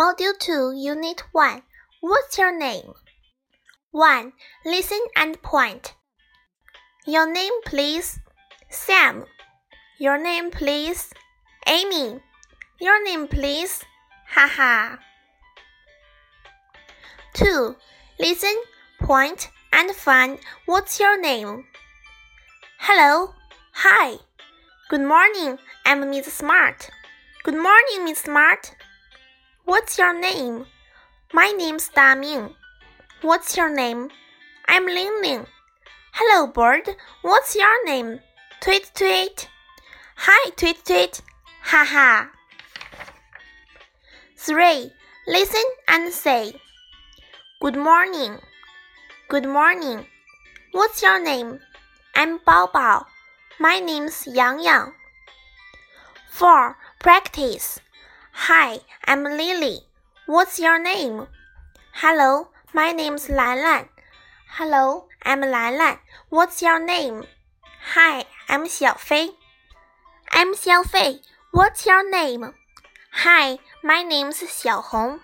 Module 2, Unit 1. What's your name? 1. Listen and point. Your name, please. Sam. Your name, please. Amy. Your name, please. Haha. 2. Listen, point, and find what's your name. Hello. Hi. Good morning. I'm Miss Smart. Good morning, Miss Smart. What's your name? My name's Da Ming. What's your name? I'm Ling Ling. Hello, bird. What's your name? Tweet tweet. Hi, tweet tweet. Ha ha. 3. Listen and say. Good morning. Good morning. What's your name? I'm Bao Bao. My name's Yang Yang. 4. Practice. Hi, I'm Lily. What's your name? Hello, my name's Lan Lan. Hello, I'm Lan Lan. What's your name? Hi, I'm Xiaofei. I'm Xiaofei. What's your name? Hi, my name's Xiaohong.